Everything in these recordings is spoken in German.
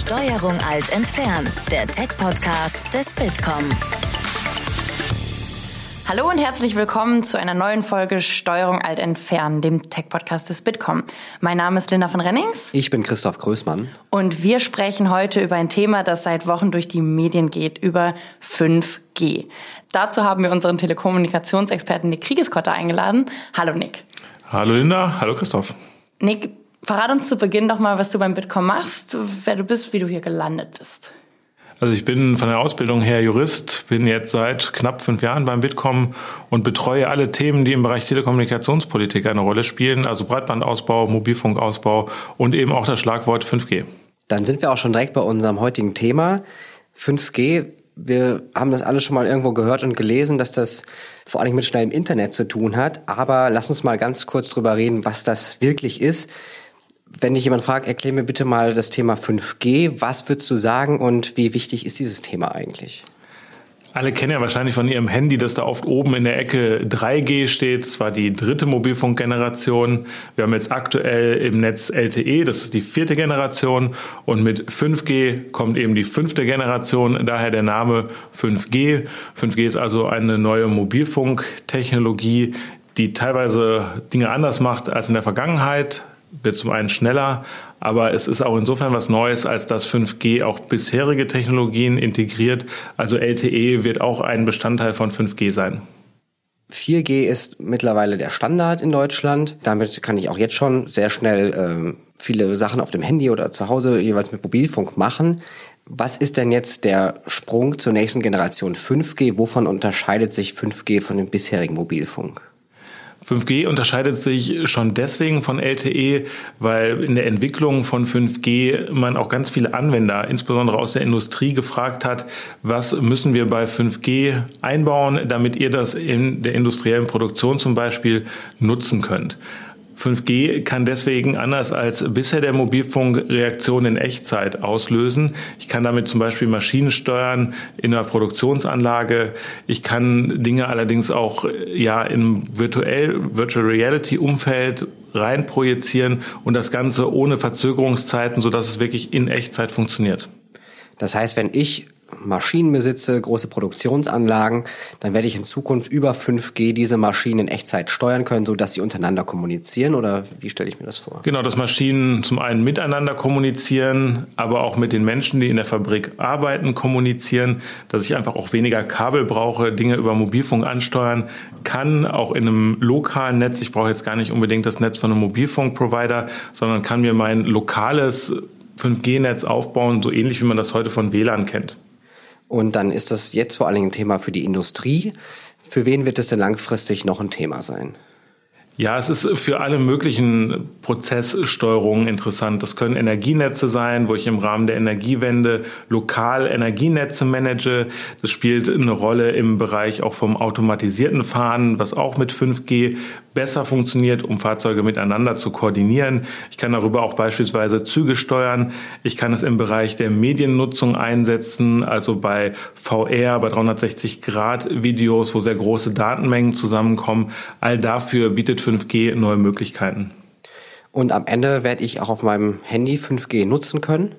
Steuerung alt entfernen, der Tech-Podcast des Bitkom. Hallo und herzlich willkommen zu einer neuen Folge Steuerung alt entfernen, dem Tech-Podcast des Bitkom. Mein Name ist Linda von Rennings. Ich bin Christoph Größmann. Und wir sprechen heute über ein Thema, das seit Wochen durch die Medien geht, über 5G. Dazu haben wir unseren Telekommunikationsexperten Nick Kriegeskotter eingeladen. Hallo Nick. Hallo Linda, hallo Christoph. Nick, verrat uns zu Beginn doch mal, was du beim Bitkom machst, wer du bist, wie du hier gelandet bist. Also ich bin von der Ausbildung her Jurist, bin jetzt seit knapp fünf Jahren beim Bitkom und betreue alle Themen, die im Bereich Telekommunikationspolitik eine Rolle spielen, also Breitbandausbau, Mobilfunkausbau und eben auch das Schlagwort 5G. Dann sind wir auch schon direkt bei unserem heutigen Thema. 5G, wir haben das alles schon mal irgendwo gehört und gelesen, dass das vor allem mit schnellem Internet zu tun hat. Aber lass uns mal ganz kurz drüber reden, was das wirklich ist. Wenn dich jemand fragt, erklär mir bitte mal das Thema 5G. Was würdest du sagen und wie wichtig ist dieses Thema eigentlich? Alle kennen ja wahrscheinlich von ihrem Handy, dass da oft oben in der Ecke 3G steht. Das war die dritte Mobilfunkgeneration. Wir haben jetzt aktuell im Netz LTE, das ist die vierte Generation. Und mit 5G kommt eben die fünfte Generation, daher der Name 5G. 5G ist also eine neue Mobilfunktechnologie, die teilweise Dinge anders macht als in der Vergangenheit wird zum einen schneller, aber es ist auch insofern was Neues, als dass 5G auch bisherige Technologien integriert. Also LTE wird auch ein Bestandteil von 5G sein. 4G ist mittlerweile der Standard in Deutschland. Damit kann ich auch jetzt schon sehr schnell äh, viele Sachen auf dem Handy oder zu Hause jeweils mit Mobilfunk machen. Was ist denn jetzt der Sprung zur nächsten Generation 5G? Wovon unterscheidet sich 5G von dem bisherigen Mobilfunk? 5G unterscheidet sich schon deswegen von LTE, weil in der Entwicklung von 5G man auch ganz viele Anwender, insbesondere aus der Industrie, gefragt hat, was müssen wir bei 5G einbauen, damit ihr das in der industriellen Produktion zum Beispiel nutzen könnt. 5G kann deswegen anders als bisher der Mobilfunk Reaktionen in Echtzeit auslösen. Ich kann damit zum Beispiel Maschinen steuern in einer Produktionsanlage. Ich kann Dinge allerdings auch ja im virtuell Virtual Reality Umfeld rein projizieren und das Ganze ohne Verzögerungszeiten, sodass es wirklich in Echtzeit funktioniert. Das heißt, wenn ich Maschinen besitze, große Produktionsanlagen, dann werde ich in Zukunft über 5G diese Maschinen in Echtzeit steuern können, sodass sie untereinander kommunizieren oder wie stelle ich mir das vor? Genau, dass Maschinen zum einen miteinander kommunizieren, aber auch mit den Menschen, die in der Fabrik arbeiten, kommunizieren, dass ich einfach auch weniger Kabel brauche, Dinge über Mobilfunk ansteuern kann, auch in einem lokalen Netz. Ich brauche jetzt gar nicht unbedingt das Netz von einem Mobilfunkprovider, sondern kann mir mein lokales 5G-Netz aufbauen, so ähnlich wie man das heute von WLAN kennt. Und dann ist das jetzt vor allen Dingen ein Thema für die Industrie. Für wen wird es denn langfristig noch ein Thema sein? Ja, es ist für alle möglichen Prozesssteuerungen interessant. Das können Energienetze sein, wo ich im Rahmen der Energiewende lokal Energienetze manage. Das spielt eine Rolle im Bereich auch vom automatisierten Fahren, was auch mit 5G besser funktioniert, um Fahrzeuge miteinander zu koordinieren. Ich kann darüber auch beispielsweise Züge steuern. Ich kann es im Bereich der Mediennutzung einsetzen, also bei VR, bei 360 Grad Videos, wo sehr große Datenmengen zusammenkommen. All dafür bietet 5G neue Möglichkeiten. Und am Ende werde ich auch auf meinem Handy 5G nutzen können?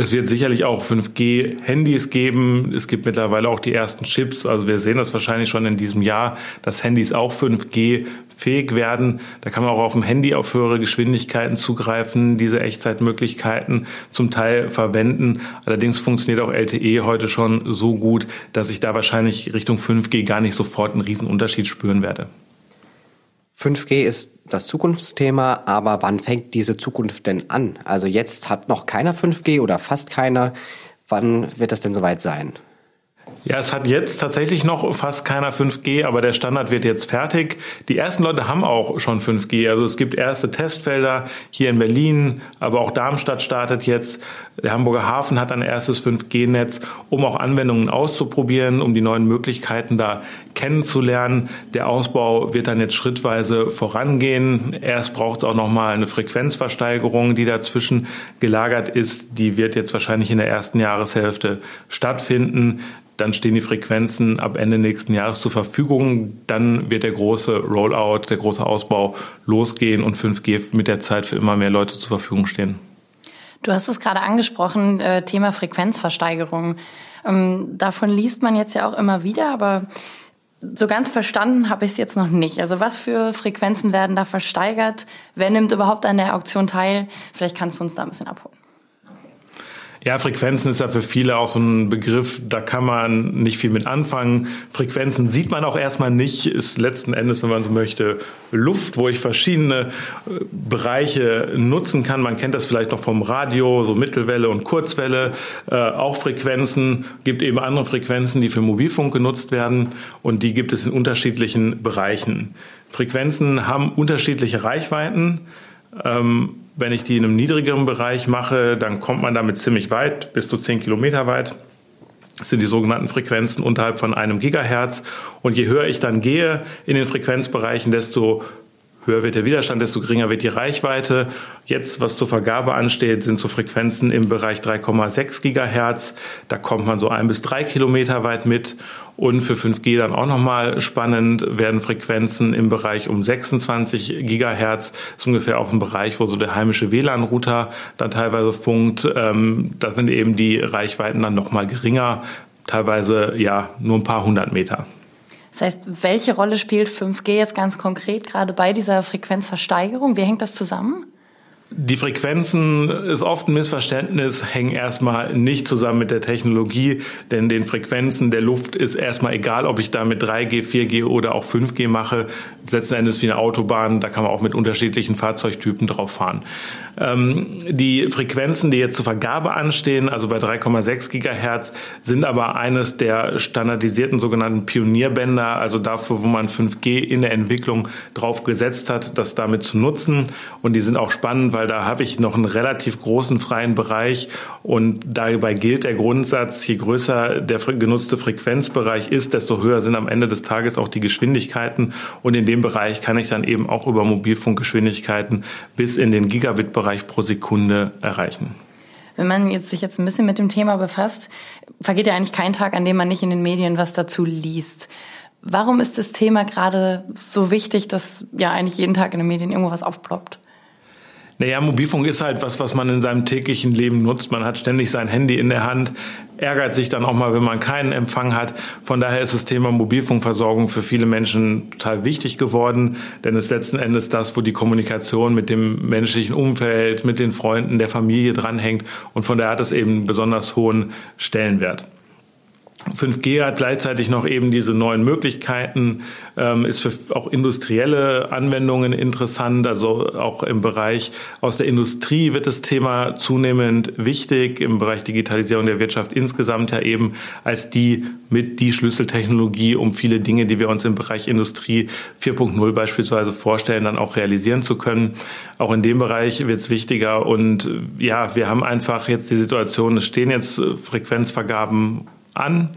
Es wird sicherlich auch 5G-Handys geben. Es gibt mittlerweile auch die ersten Chips. Also wir sehen das wahrscheinlich schon in diesem Jahr, dass Handys auch 5G fähig werden. Da kann man auch auf dem Handy auf höhere Geschwindigkeiten zugreifen, diese Echtzeitmöglichkeiten zum Teil verwenden. Allerdings funktioniert auch LTE heute schon so gut, dass ich da wahrscheinlich Richtung 5G gar nicht sofort einen Riesenunterschied spüren werde. 5G ist das Zukunftsthema, aber wann fängt diese Zukunft denn an? Also jetzt hat noch keiner 5G oder fast keiner. Wann wird das denn soweit sein? Ja, es hat jetzt tatsächlich noch fast keiner 5G, aber der Standard wird jetzt fertig. Die ersten Leute haben auch schon 5G. Also es gibt erste Testfelder hier in Berlin, aber auch Darmstadt startet jetzt. Der Hamburger Hafen hat ein erstes 5G-Netz, um auch Anwendungen auszuprobieren, um die neuen Möglichkeiten da kennenzulernen. Der Ausbau wird dann jetzt schrittweise vorangehen. Erst braucht es auch noch mal eine Frequenzversteigerung, die dazwischen gelagert ist. Die wird jetzt wahrscheinlich in der ersten Jahreshälfte stattfinden. Dann stehen die Frequenzen ab Ende nächsten Jahres zur Verfügung. Dann wird der große Rollout, der große Ausbau losgehen und 5G mit der Zeit für immer mehr Leute zur Verfügung stehen. Du hast es gerade angesprochen, äh, Thema Frequenzversteigerung. Ähm, davon liest man jetzt ja auch immer wieder, aber so ganz verstanden habe ich es jetzt noch nicht. Also was für Frequenzen werden da versteigert? Wer nimmt überhaupt an der Auktion teil? Vielleicht kannst du uns da ein bisschen abholen. Ja, Frequenzen ist ja für viele auch so ein Begriff, da kann man nicht viel mit anfangen. Frequenzen sieht man auch erstmal nicht, ist letzten Endes, wenn man so möchte, Luft, wo ich verschiedene äh, Bereiche nutzen kann. Man kennt das vielleicht noch vom Radio, so Mittelwelle und Kurzwelle, äh, auch Frequenzen, gibt eben andere Frequenzen, die für Mobilfunk genutzt werden und die gibt es in unterschiedlichen Bereichen. Frequenzen haben unterschiedliche Reichweiten. Ähm, wenn ich die in einem niedrigeren Bereich mache, dann kommt man damit ziemlich weit, bis zu 10 Kilometer weit. Das sind die sogenannten Frequenzen unterhalb von einem Gigahertz. Und je höher ich dann gehe in den Frequenzbereichen, desto höher wird der Widerstand, desto geringer wird die Reichweite. Jetzt, was zur Vergabe ansteht, sind so Frequenzen im Bereich 3,6 Gigahertz. Da kommt man so ein bis drei Kilometer weit mit. Und für 5G dann auch nochmal spannend werden Frequenzen im Bereich um 26 Gigahertz. Das ist ungefähr auch ein Bereich, wo so der heimische WLAN-Router dann teilweise funkt. Ähm, da sind eben die Reichweiten dann nochmal geringer, teilweise ja nur ein paar hundert Meter. Das heißt, welche Rolle spielt 5G jetzt ganz konkret gerade bei dieser Frequenzversteigerung? Wie hängt das zusammen? Die Frequenzen ist oft ein Missverständnis, hängen erstmal nicht zusammen mit der Technologie, denn den Frequenzen der Luft ist erstmal egal, ob ich da mit 3G, 4G oder auch 5G mache. Letzten Endes wie eine Autobahn, da kann man auch mit unterschiedlichen Fahrzeugtypen drauf fahren. Ähm, die Frequenzen, die jetzt zur Vergabe anstehen, also bei 3,6 Gigahertz, sind aber eines der standardisierten sogenannten Pionierbänder, also dafür, wo man 5G in der Entwicklung drauf gesetzt hat, das damit zu nutzen. Und die sind auch spannend, weil da habe ich noch einen relativ großen freien Bereich und dabei gilt der Grundsatz, je größer der genutzte Frequenzbereich ist, desto höher sind am Ende des Tages auch die Geschwindigkeiten und in dem Bereich kann ich dann eben auch über Mobilfunkgeschwindigkeiten bis in den Gigabit-Bereich Bereich pro Sekunde erreichen. Wenn man jetzt sich jetzt ein bisschen mit dem Thema befasst, vergeht ja eigentlich kein Tag, an dem man nicht in den Medien was dazu liest. Warum ist das Thema gerade so wichtig, dass ja eigentlich jeden Tag in den Medien irgendwo was aufploppt? Naja, Mobilfunk ist halt was, was man in seinem täglichen Leben nutzt. Man hat ständig sein Handy in der Hand, ärgert sich dann auch mal, wenn man keinen Empfang hat. Von daher ist das Thema Mobilfunkversorgung für viele Menschen total wichtig geworden, denn es ist letzten Endes das, wo die Kommunikation mit dem menschlichen Umfeld, mit den Freunden, der Familie dranhängt. Und von daher hat es eben einen besonders hohen Stellenwert. 5G hat gleichzeitig noch eben diese neuen Möglichkeiten, ähm, ist für auch industrielle Anwendungen interessant. Also auch im Bereich aus der Industrie wird das Thema zunehmend wichtig, im Bereich Digitalisierung der Wirtschaft insgesamt ja eben als die mit die Schlüsseltechnologie, um viele Dinge, die wir uns im Bereich Industrie 4.0 beispielsweise vorstellen, dann auch realisieren zu können. Auch in dem Bereich wird es wichtiger und ja, wir haben einfach jetzt die Situation, es stehen jetzt Frequenzvergaben an.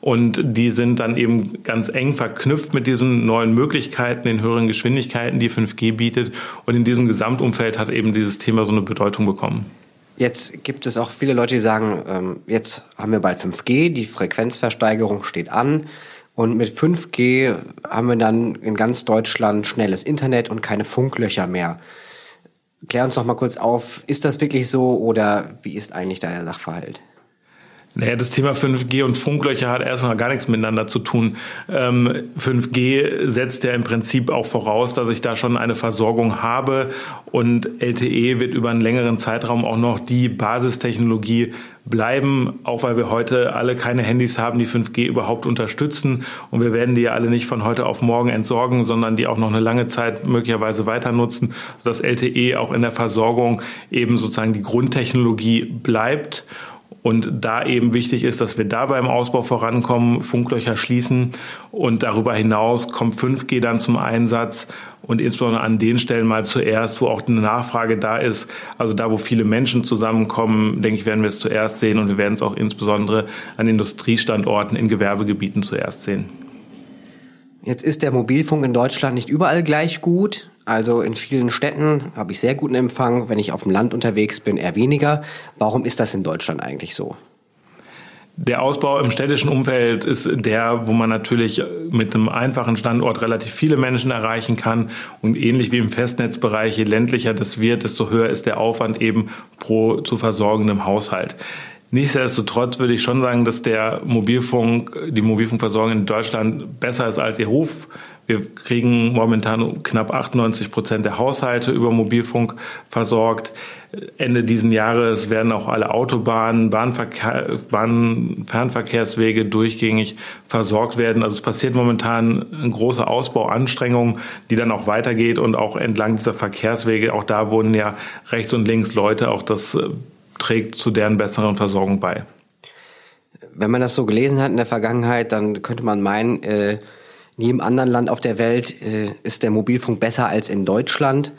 Und die sind dann eben ganz eng verknüpft mit diesen neuen Möglichkeiten, den höheren Geschwindigkeiten, die 5G bietet. Und in diesem Gesamtumfeld hat eben dieses Thema so eine Bedeutung bekommen. Jetzt gibt es auch viele Leute, die sagen, ähm, jetzt haben wir bald 5G, die Frequenzversteigerung steht an. Und mit 5G haben wir dann in ganz Deutschland schnelles Internet und keine Funklöcher mehr. Klär uns doch mal kurz auf, ist das wirklich so oder wie ist eigentlich da der Sachverhalt? Naja, das Thema 5G und Funklöcher hat erstmal gar nichts miteinander zu tun. Ähm, 5G setzt ja im Prinzip auch voraus, dass ich da schon eine Versorgung habe und LTE wird über einen längeren Zeitraum auch noch die Basistechnologie bleiben, auch weil wir heute alle keine Handys haben, die 5G überhaupt unterstützen. Und wir werden die ja alle nicht von heute auf morgen entsorgen, sondern die auch noch eine lange Zeit möglicherweise weiter nutzen, sodass LTE auch in der Versorgung eben sozusagen die Grundtechnologie bleibt. Und da eben wichtig ist, dass wir da beim Ausbau vorankommen, Funklöcher schließen und darüber hinaus kommt 5G dann zum Einsatz und insbesondere an den Stellen mal zuerst, wo auch eine Nachfrage da ist. Also da, wo viele Menschen zusammenkommen, denke ich, werden wir es zuerst sehen und wir werden es auch insbesondere an Industriestandorten in Gewerbegebieten zuerst sehen. Jetzt ist der Mobilfunk in Deutschland nicht überall gleich gut. Also in vielen Städten habe ich sehr guten Empfang, wenn ich auf dem Land unterwegs bin, eher weniger. Warum ist das in Deutschland eigentlich so? Der Ausbau im städtischen Umfeld ist der, wo man natürlich mit einem einfachen Standort relativ viele Menschen erreichen kann. Und ähnlich wie im Festnetzbereich, je ländlicher das wird, desto höher ist der Aufwand eben pro zu versorgendem Haushalt. Nichtsdestotrotz würde ich schon sagen, dass der Mobilfunk, die Mobilfunkversorgung in Deutschland besser ist als ihr Ruf. Wir kriegen momentan knapp 98 Prozent der Haushalte über Mobilfunk versorgt. Ende diesen Jahres werden auch alle Autobahnen, Bahnverkehr, Bahn, Fernverkehrswege durchgängig versorgt werden. Also es passiert momentan ein großer Ausbau, Anstrengungen, die dann auch weitergeht und auch entlang dieser Verkehrswege, auch da wohnen ja rechts und links Leute, auch das äh, trägt zu deren besseren Versorgung bei. Wenn man das so gelesen hat in der Vergangenheit, dann könnte man meinen, äh, in jedem anderen Land auf der Welt äh, ist der Mobilfunk besser als in Deutschland.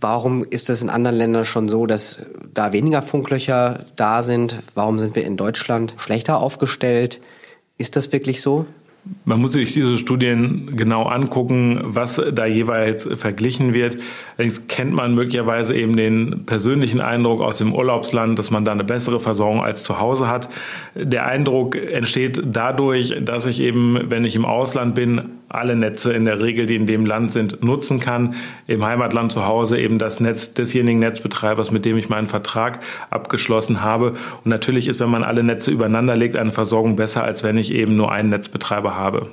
Warum ist es in anderen Ländern schon so, dass da weniger Funklöcher da sind? Warum sind wir in Deutschland schlechter aufgestellt? Ist das wirklich so? Man muss sich diese Studien genau angucken, was da jeweils verglichen wird. Allerdings kennt man möglicherweise eben den persönlichen Eindruck aus dem Urlaubsland, dass man da eine bessere Versorgung als zu Hause hat. Der Eindruck entsteht dadurch, dass ich eben, wenn ich im Ausland bin, alle Netze in der Regel, die in dem Land sind, nutzen kann. Im Heimatland zu Hause eben das Netz desjenigen Netzbetreibers, mit dem ich meinen Vertrag abgeschlossen habe. Und natürlich ist, wenn man alle Netze übereinander legt, eine Versorgung besser, als wenn ich eben nur einen Netzbetreiber habe.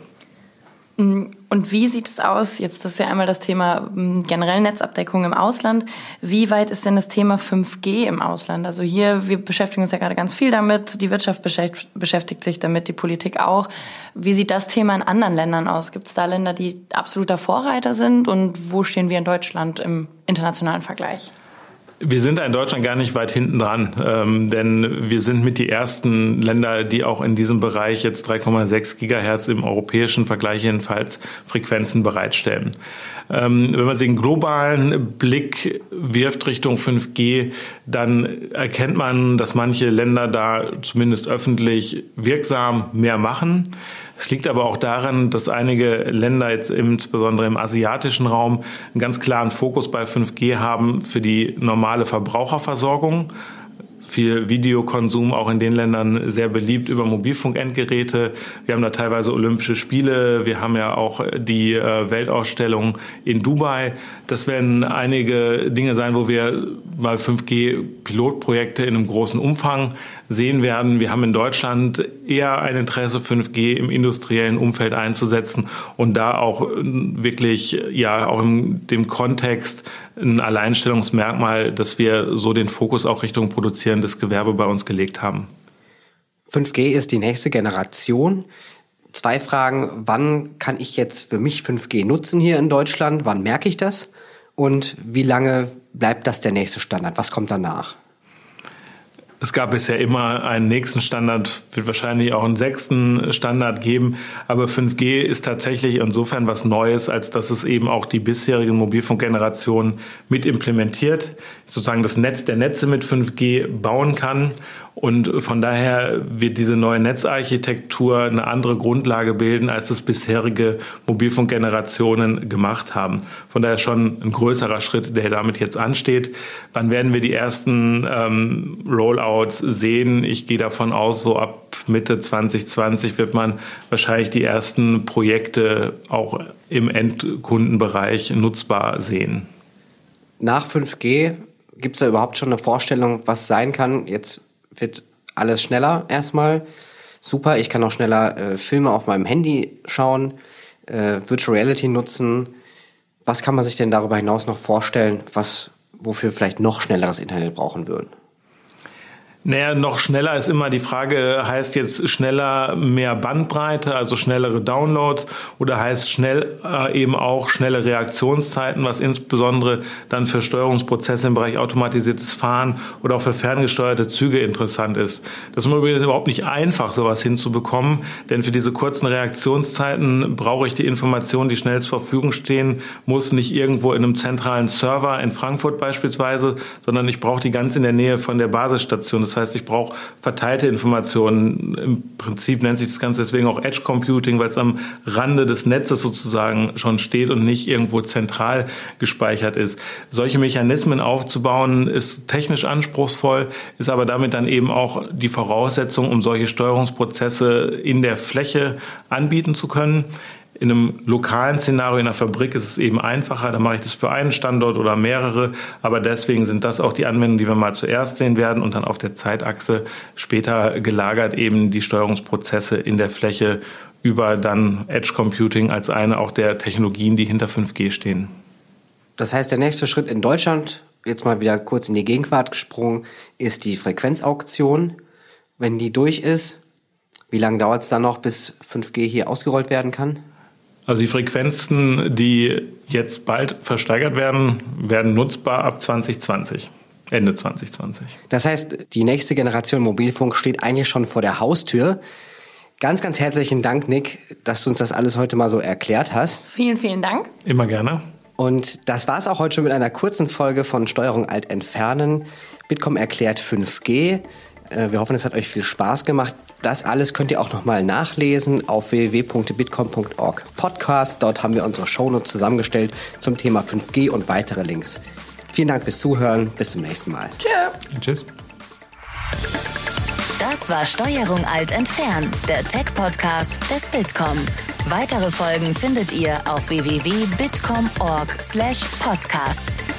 Und wie sieht es aus? Jetzt ist ja einmal das Thema hm, generell Netzabdeckung im Ausland. Wie weit ist denn das Thema 5G im Ausland? Also hier, wir beschäftigen uns ja gerade ganz viel damit. Die Wirtschaft beschäftigt sich damit, die Politik auch. Wie sieht das Thema in anderen Ländern aus? Gibt es da Länder, die absoluter Vorreiter sind? Und wo stehen wir in Deutschland im internationalen Vergleich? Wir sind in Deutschland gar nicht weit hinten dran, ähm, denn wir sind mit die ersten Länder, die auch in diesem Bereich jetzt 3,6 Gigahertz im europäischen Vergleich jedenfalls Frequenzen bereitstellen. Ähm, wenn man den globalen Blick wirft Richtung 5G, dann erkennt man, dass manche Länder da zumindest öffentlich wirksam mehr machen. Es liegt aber auch daran, dass einige Länder jetzt insbesondere im asiatischen Raum einen ganz klaren Fokus bei 5G haben für die normale Verbraucherversorgung viel Videokonsum auch in den Ländern sehr beliebt über Mobilfunkendgeräte. Wir haben da teilweise Olympische Spiele. Wir haben ja auch die äh, Weltausstellung in Dubai. Das werden einige Dinge sein, wo wir mal 5G-Pilotprojekte in einem großen Umfang sehen werden. Wir haben in Deutschland eher ein Interesse, 5G im industriellen Umfeld einzusetzen und da auch wirklich, ja, auch in dem Kontext ein Alleinstellungsmerkmal, dass wir so den Fokus auch Richtung produzierendes Gewerbe bei uns gelegt haben. 5G ist die nächste Generation. Zwei Fragen. Wann kann ich jetzt für mich 5G nutzen hier in Deutschland? Wann merke ich das? Und wie lange bleibt das der nächste Standard? Was kommt danach? Es gab bisher immer einen nächsten Standard, wird wahrscheinlich auch einen sechsten Standard geben. Aber 5G ist tatsächlich insofern was Neues, als dass es eben auch die bisherigen Mobilfunkgenerationen mit implementiert, sozusagen das Netz der Netze mit 5G bauen kann und von daher wird diese neue Netzarchitektur eine andere Grundlage bilden, als es bisherige Mobilfunkgenerationen gemacht haben. Von daher schon ein größerer Schritt, der damit jetzt ansteht. Wann werden wir die ersten ähm, Rollouts sehen? Ich gehe davon aus, so ab Mitte 2020 wird man wahrscheinlich die ersten Projekte auch im Endkundenbereich nutzbar sehen. Nach 5G gibt es da überhaupt schon eine Vorstellung, was sein kann? Jetzt wird alles schneller erstmal. Super, ich kann auch schneller äh, Filme auf meinem Handy schauen, äh, Virtual Reality nutzen. Was kann man sich denn darüber hinaus noch vorstellen, was wofür vielleicht noch schnelleres Internet brauchen würden? Naja, noch schneller ist immer die Frage, heißt jetzt schneller mehr Bandbreite, also schnellere Downloads oder heißt schnell äh, eben auch schnelle Reaktionszeiten, was insbesondere dann für Steuerungsprozesse im Bereich automatisiertes Fahren oder auch für ferngesteuerte Züge interessant ist. Das ist übrigens überhaupt nicht einfach, sowas hinzubekommen, denn für diese kurzen Reaktionszeiten brauche ich die Informationen, die schnell zur Verfügung stehen, muss nicht irgendwo in einem zentralen Server in Frankfurt beispielsweise, sondern ich brauche die ganz in der Nähe von der Basisstation. Das Das heißt, ich brauche verteilte Informationen. Im Prinzip nennt sich das Ganze deswegen auch Edge Computing, weil es am Rande des Netzes sozusagen schon steht und nicht irgendwo zentral gespeichert ist. Solche Mechanismen aufzubauen ist technisch anspruchsvoll, ist aber damit dann eben auch die Voraussetzung, um solche Steuerungsprozesse in der Fläche anbieten zu können. In einem lokalen Szenario in der Fabrik ist es eben einfacher. Da mache ich das für einen Standort oder mehrere. Aber deswegen sind das auch die Anwendungen, die wir mal zuerst sehen werden und dann auf der Zeitachse später gelagert eben die Steuerungsprozesse in der Fläche über dann Edge Computing als eine auch der Technologien, die hinter 5G stehen. Das heißt, der nächste Schritt in Deutschland, jetzt mal wieder kurz in die Gegenwart gesprungen, ist die Frequenzauktion. Wenn die durch ist, wie lange dauert es dann noch, bis 5G hier ausgerollt werden kann? Also die Frequenzen, die jetzt bald versteigert werden, werden nutzbar ab 2020. Ende 2020. Das heißt, die nächste Generation Mobilfunk steht eigentlich schon vor der Haustür. Ganz, ganz herzlichen Dank, Nick, dass du uns das alles heute mal so erklärt hast. Vielen, vielen Dank. Immer gerne. Und das war es auch heute schon mit einer kurzen Folge von Steuerung Alt Entfernen. Bitkom erklärt 5G. Äh, wir hoffen, es hat euch viel Spaß gemacht. Das alles könnt ihr auch nochmal nachlesen auf www.bitcom.org Podcast. Dort haben wir unsere Shownotes zusammengestellt zum Thema 5G und weitere Links. Vielen Dank fürs Zuhören. Bis zum nächsten Mal. Tschö. Tschüss. Das war Steuerung alt entfernen, der Tech-Podcast des Bitkom. Weitere Folgen findet ihr auf www.bitkom.org/podcast.